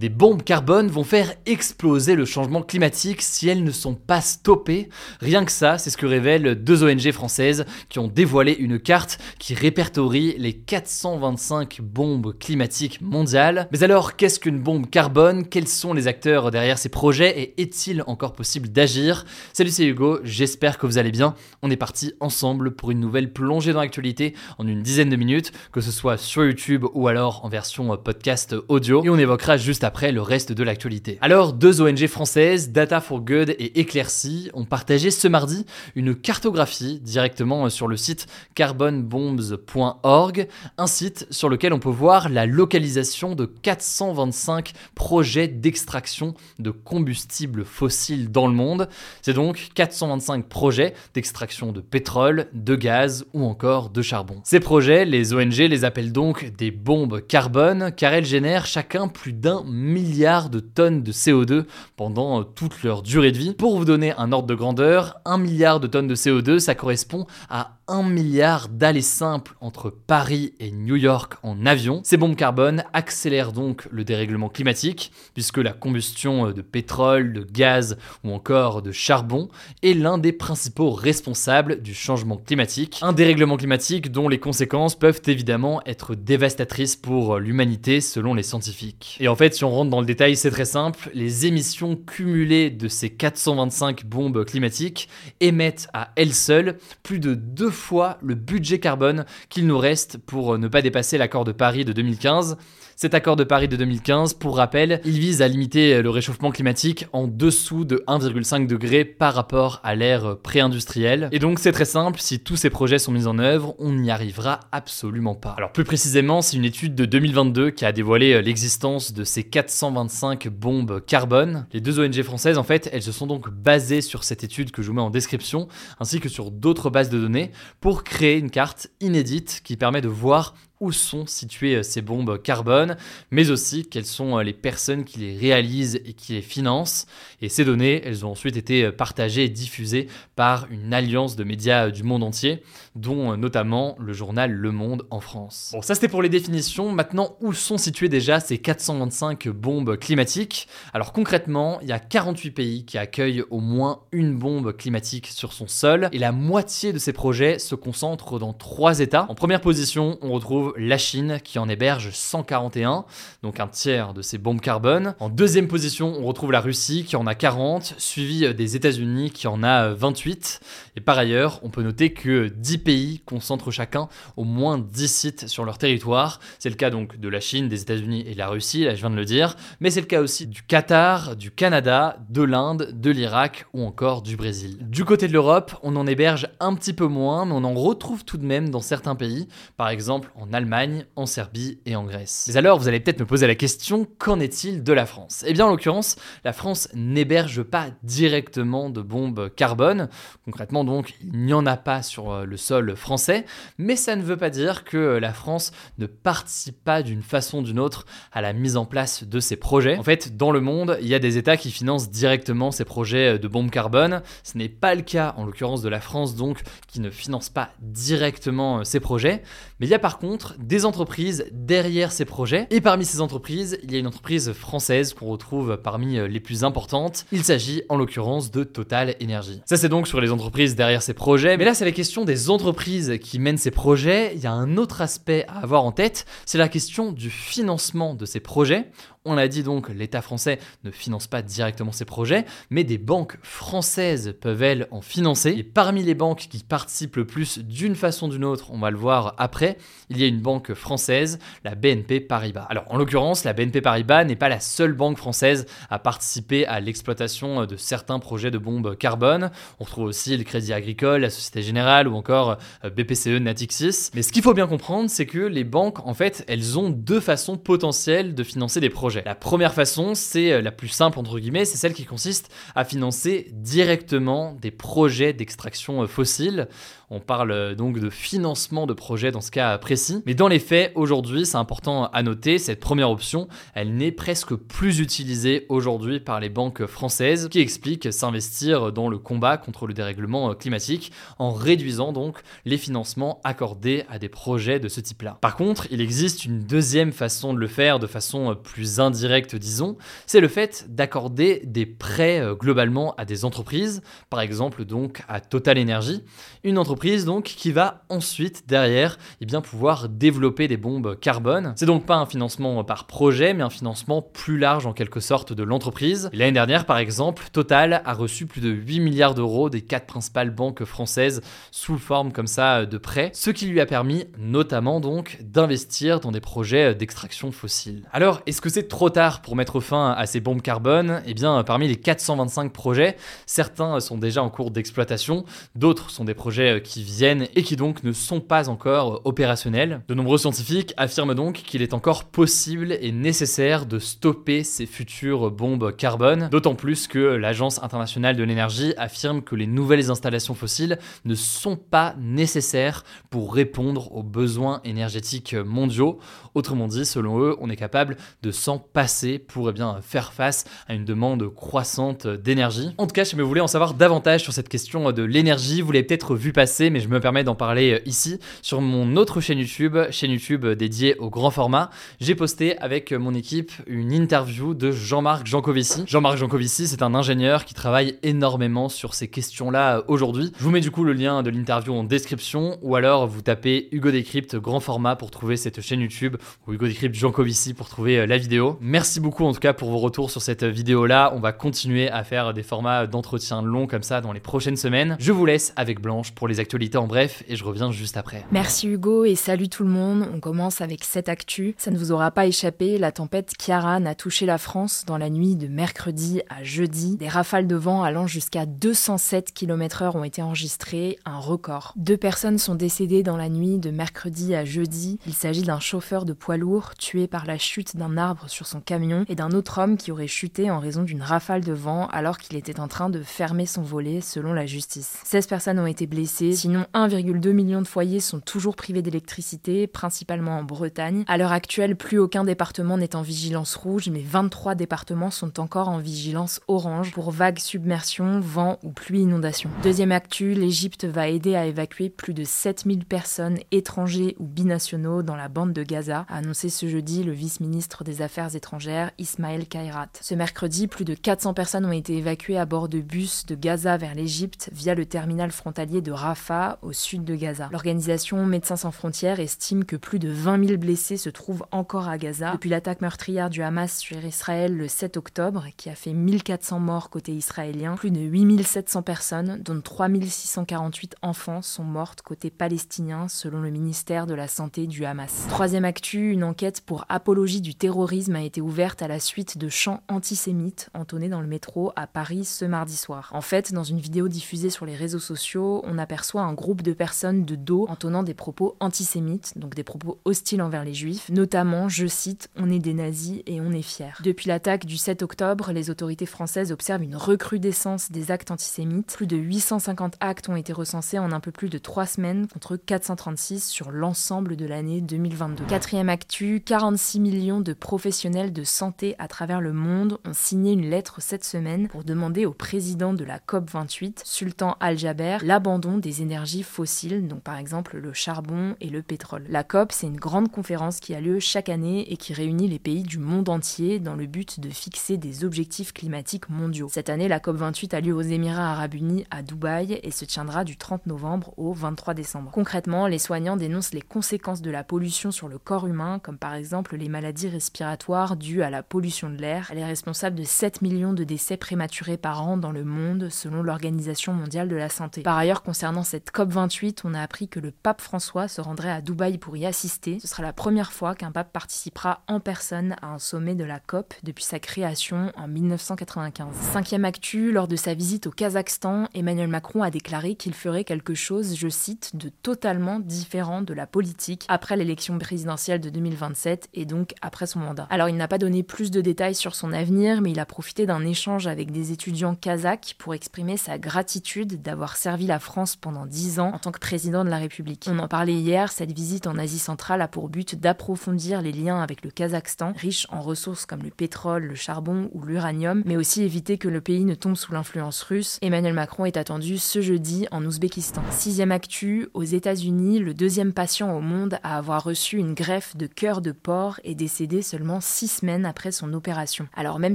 Des bombes carbone vont faire exploser le changement climatique si elles ne sont pas stoppées. Rien que ça, c'est ce que révèlent deux ONG françaises qui ont dévoilé une carte qui répertorie les 425 bombes climatiques mondiales. Mais alors, qu'est-ce qu'une bombe carbone? Quels sont les acteurs derrière ces projets? Et est-il encore possible d'agir? Salut, c'est Hugo, j'espère que vous allez bien. On est parti ensemble pour une nouvelle plongée dans l'actualité en une dizaine de minutes, que ce soit sur YouTube ou alors en version podcast audio. Et on évoquera juste après le reste de l'actualité. Alors, deux ONG françaises, Data for Good et Eclaircy, ont partagé ce mardi une cartographie directement sur le site carbonbombs.org, un site sur lequel on peut voir la localisation de 425 projets d'extraction de combustibles fossiles dans le monde. C'est donc 425 projets d'extraction de pétrole, de gaz ou encore de charbon. Ces projets, les ONG les appellent donc des bombes carbone car elles génèrent chacun plus d'un milliard de tonnes de CO2 pendant euh, toute leur durée de vie. Pour vous donner un ordre de grandeur, un milliard de tonnes de CO2, ça correspond à 1 milliard d'allées simples entre Paris et New York en avion. Ces bombes carbone accélèrent donc le dérèglement climatique, puisque la combustion euh, de pétrole, de gaz ou encore de charbon est l'un des principaux responsables du changement climatique. Un dérèglement climatique dont les conséquences peuvent évidemment être dévastatrices pour euh, l'humanité selon les scientifiques. Et en fait, si on rentre dans le détail, c'est très simple, les émissions cumulées de ces 425 bombes climatiques émettent à elles seules plus de deux fois le budget carbone qu'il nous reste pour ne pas dépasser l'accord de Paris de 2015. Cet accord de Paris de 2015, pour rappel, il vise à limiter le réchauffement climatique en dessous de 1,5 degré par rapport à l'ère pré-industrielle. Et donc c'est très simple, si tous ces projets sont mis en œuvre, on n'y arrivera absolument pas. Alors plus précisément, c'est une étude de 2022 qui a dévoilé l'existence de ces 425 bombes carbone. Les deux ONG françaises, en fait, elles se sont donc basées sur cette étude que je vous mets en description, ainsi que sur d'autres bases de données, pour créer une carte inédite qui permet de voir où sont situées euh, ces bombes carbone, mais aussi quelles sont euh, les personnes qui les réalisent et qui les financent. Et ces données, elles ont ensuite été euh, partagées et diffusées par une alliance de médias du monde entier, dont notamment le journal Le Monde en France. Bon, ça c'était pour les définitions. Maintenant, où sont situées déjà ces 425 bombes climatiques? Alors concrètement, il y a 48 pays qui accueillent au moins une bombe climatique sur son sol, et la moitié de ces projets se concentrent dans trois États. En première position, on retrouve la Chine qui en héberge 141, donc un tiers de ces bombes carbone. En deuxième position, on retrouve la Russie qui en a 40, suivi des États-Unis qui en a 28. Et par ailleurs, on peut noter que 10 pays concentrent chacun au moins 10 sites sur leur territoire. C'est le cas donc de la Chine, des États-Unis et de la Russie, là je viens de le dire, mais c'est le cas aussi du Qatar, du Canada, de l'Inde, de l'Irak ou encore du Brésil. Du côté de l'Europe, on en héberge un petit peu moins, mais on en retrouve tout de même dans certains pays, par exemple en Allemagne Allemagne, en Serbie et en Grèce. Mais alors, vous allez peut-être me poser la question, qu'en est-il de la France? Eh bien, en l'occurrence, la France n'héberge pas directement de bombes carbone. Concrètement, donc, il n'y en a pas sur euh, le sol français, mais ça ne veut pas dire que la France ne participe pas d'une façon ou d'une autre à la mise en place de ces projets. En fait, dans le monde, il y a des États qui financent directement ces projets de bombes carbone. Ce n'est pas le cas, en l'occurrence, de la France, donc, qui ne finance pas directement euh, ces projets. Mais il y a par contre des entreprises derrière ces projets. Et parmi ces entreprises, il y a une entreprise française qu'on retrouve parmi euh, les plus importantes. Il s'agit en l'occurrence de Total Energy. Ça c'est donc sur les entreprises derrière ces projets. Mais là c'est la question des entreprises qui mènent ces projets. Il y a un autre aspect à avoir en tête, c'est la question du financement de ces projets. On l'a dit donc, l'État français ne finance pas directement ces projets, mais des banques françaises peuvent elles en financer. Et parmi les banques qui participent le plus d'une façon ou d'une autre, on va le voir après, il y a une banque française, la BNP Paribas. Alors en l'occurrence, la BNP Paribas n'est pas la seule banque française à participer à l'exploitation de certains projets de bombes carbone. On retrouve aussi le Crédit Agricole, la Société Générale ou encore euh, BPCE, Natixis. Mais ce qu'il faut bien comprendre, c'est que les banques, en fait, elles ont deux façons potentielles de financer des projets. La première façon, c'est euh, la plus simple entre guillemets, c'est celle qui consiste à financer directement des projets d'extraction euh, fossile. On parle euh, donc de financement de projets dans ce cas précis. Mais dans les faits, aujourd'hui, c'est important à noter, cette première option, elle n'est presque plus utilisée aujourd'hui par les banques françaises qui expliquent s'investir dans le combat contre le dérèglement climatique en réduisant donc les financements accordés à des projets de ce type-là. Par contre, il existe une deuxième façon de le faire de façon plus indirecte, disons, c'est le fait d'accorder des prêts euh, globalement à des entreprises, par exemple donc à Total Energy, une entreprise donc qui va ensuite derrière eh bien, pouvoir développer des bombes carbone. C'est donc pas un financement par projet, mais un financement plus large en quelque sorte de l'entreprise. L'année dernière, par exemple, Total a reçu plus de 8 milliards d'euros des quatre principales banques françaises sous forme comme ça de prêts, ce qui lui a permis notamment donc d'investir dans des projets d'extraction fossile. Alors, est-ce que c'est trop tard pour mettre fin à ces bombes carbone Eh bien, parmi les 425 projets, certains sont déjà en cours d'exploitation, d'autres sont des projets qui qui viennent et qui donc ne sont pas encore opérationnels. De nombreux scientifiques affirment donc qu'il est encore possible et nécessaire de stopper ces futures bombes carbone, d'autant plus que l'Agence internationale de l'énergie affirme que les nouvelles installations fossiles ne sont pas nécessaires pour répondre aux besoins énergétiques mondiaux. Autrement dit, selon eux, on est capable de s'en passer pour eh faire face à une demande croissante d'énergie. En tout cas, si vous voulez en savoir davantage sur cette question de l'énergie, vous l'avez peut-être vu passer mais je me permets d'en parler euh, ici sur mon autre chaîne YouTube, chaîne YouTube dédiée au grand format. J'ai posté avec mon équipe une interview de Jean-Marc Jancovici. Jean-Marc Jancovici, c'est un ingénieur qui travaille énormément sur ces questions-là euh, aujourd'hui. Je vous mets du coup le lien de l'interview en description ou alors vous tapez Hugo Décrypte grand format pour trouver cette chaîne YouTube ou Hugo Décrypte Jancovici pour trouver euh, la vidéo. Merci beaucoup en tout cas pour vos retours sur cette vidéo-là. On va continuer à faire des formats d'entretien longs comme ça dans les prochaines semaines. Je vous laisse avec Blanche pour les actualité en bref et je reviens juste après. Merci Hugo et salut tout le monde. On commence avec cette actu. Ça ne vous aura pas échappé, la tempête Kiaran a touché la France dans la nuit de mercredi à jeudi. Des rafales de vent allant jusqu'à 207 km/h ont été enregistrées, un record. Deux personnes sont décédées dans la nuit de mercredi à jeudi. Il s'agit d'un chauffeur de poids lourd tué par la chute d'un arbre sur son camion et d'un autre homme qui aurait chuté en raison d'une rafale de vent alors qu'il était en train de fermer son volet selon la justice. 16 personnes ont été blessées, Sinon, 1,2 million de foyers sont toujours privés d'électricité, principalement en Bretagne. À l'heure actuelle, plus aucun département n'est en vigilance rouge, mais 23 départements sont encore en vigilance orange pour vagues submersion, vent ou pluie inondation. Deuxième actu, l'Égypte va aider à évacuer plus de 7000 personnes étrangers ou binationaux dans la bande de Gaza, annoncé ce jeudi le vice-ministre des Affaires étrangères Ismaël Kairat. Ce mercredi, plus de 400 personnes ont été évacuées à bord de bus de Gaza vers l'Égypte via le terminal frontalier de Rafah au sud de Gaza. L'organisation Médecins sans frontières estime que plus de 20 000 blessés se trouvent encore à Gaza depuis l'attaque meurtrière du Hamas sur Israël le 7 octobre, qui a fait 1400 morts côté israélien. Plus de 8700 personnes, dont 3648 enfants, sont mortes côté palestinien, selon le ministère de la Santé du Hamas. Troisième actu, une enquête pour apologie du terrorisme a été ouverte à la suite de chants antisémites entonnés dans le métro à Paris ce mardi soir. En fait, dans une vidéo diffusée sur les réseaux sociaux, on aperçoit un groupe de personnes de dos entonnant des propos antisémites, donc des propos hostiles envers les juifs, notamment, je cite, On est des nazis et on est fiers. Depuis l'attaque du 7 octobre, les autorités françaises observent une recrudescence des actes antisémites. Plus de 850 actes ont été recensés en un peu plus de 3 semaines contre 436 sur l'ensemble de l'année 2022. Quatrième actu, 46 millions de professionnels de santé à travers le monde ont signé une lettre cette semaine pour demander au président de la COP28, Sultan Al-Jaber, l'abandon des énergies fossiles, donc par exemple le charbon et le pétrole. La COP, c'est une grande conférence qui a lieu chaque année et qui réunit les pays du monde entier dans le but de fixer des objectifs climatiques mondiaux. Cette année, la COP 28 a lieu aux Émirats arabes unis à Dubaï et se tiendra du 30 novembre au 23 décembre. Concrètement, les soignants dénoncent les conséquences de la pollution sur le corps humain, comme par exemple les maladies respiratoires respiratoires à la pollution de l'air. Elle est responsable de 7 millions de décès prématurés par an dans le monde, selon l'Organisation mondiale de la santé. Par ailleurs, concernant cette COP28, on a appris que le pape François se rendrait à Dubaï pour y assister. Ce sera la première fois qu'un pape participera en personne à un sommet de la COP depuis sa création en 1995. Cinquième actu, lors de sa visite au Kazakhstan, Emmanuel Macron a déclaré qu'il ferait quelque chose, je cite, de totalement différent de la politique après l'élection présidentielle de 2027 et donc après son mandat. Il n'a pas donné plus de détails sur son avenir, mais il a profité d'un échange avec des étudiants kazakhs pour exprimer sa gratitude d'avoir servi la France pendant dix ans en tant que président de la République. On en parlait hier, cette visite en Asie centrale a pour but d'approfondir les liens avec le Kazakhstan, riche en ressources comme le pétrole, le charbon ou l'uranium, mais aussi éviter que le pays ne tombe sous l'influence russe. Emmanuel Macron est attendu ce jeudi en Ouzbékistan. Sixième actu, aux États-Unis, le deuxième patient au monde à avoir reçu une greffe de cœur de porc est décédé seulement six semaines après son opération. Alors même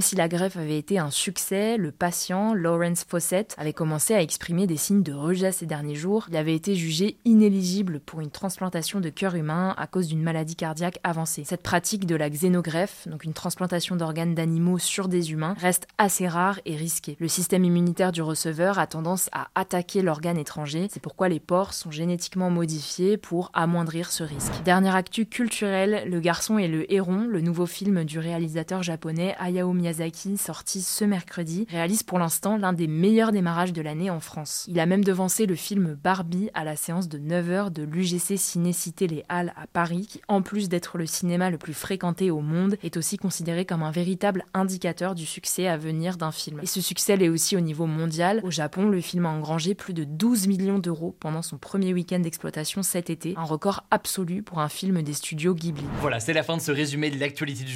si la greffe avait été un succès, le patient, Lawrence Fawcett, avait commencé à exprimer des signes de rejet ces derniers jours. Il avait été jugé inéligible pour une transplantation de cœur humain à cause d'une maladie cardiaque avancée. Cette pratique de la xénogreffe, donc une transplantation d'organes d'animaux sur des humains, reste assez rare et risquée. Le système immunitaire du receveur a tendance à attaquer l'organe étranger. C'est pourquoi les porcs sont génétiquement modifiés pour amoindrir ce risque. Dernière actu culturelle, Le Garçon et le Héron, le nouveau film du réalisateur japonais Hayao Miyazaki, sorti ce mercredi, réalise pour l'instant l'un des meilleurs démarrages de l'année en France. Il a même devancé le film Barbie à la séance de 9h de l'UGC Ciné-Cité Les Halles à Paris, qui en plus d'être le cinéma le plus fréquenté au monde, est aussi considéré comme un véritable indicateur du succès à venir d'un film. Et ce succès l'est aussi au niveau mondial. Au Japon, le film a engrangé plus de 12 millions d'euros pendant son premier week-end d'exploitation cet été, un record absolu pour un film des studios Ghibli. Voilà, c'est la fin de ce résumé de l'actualité du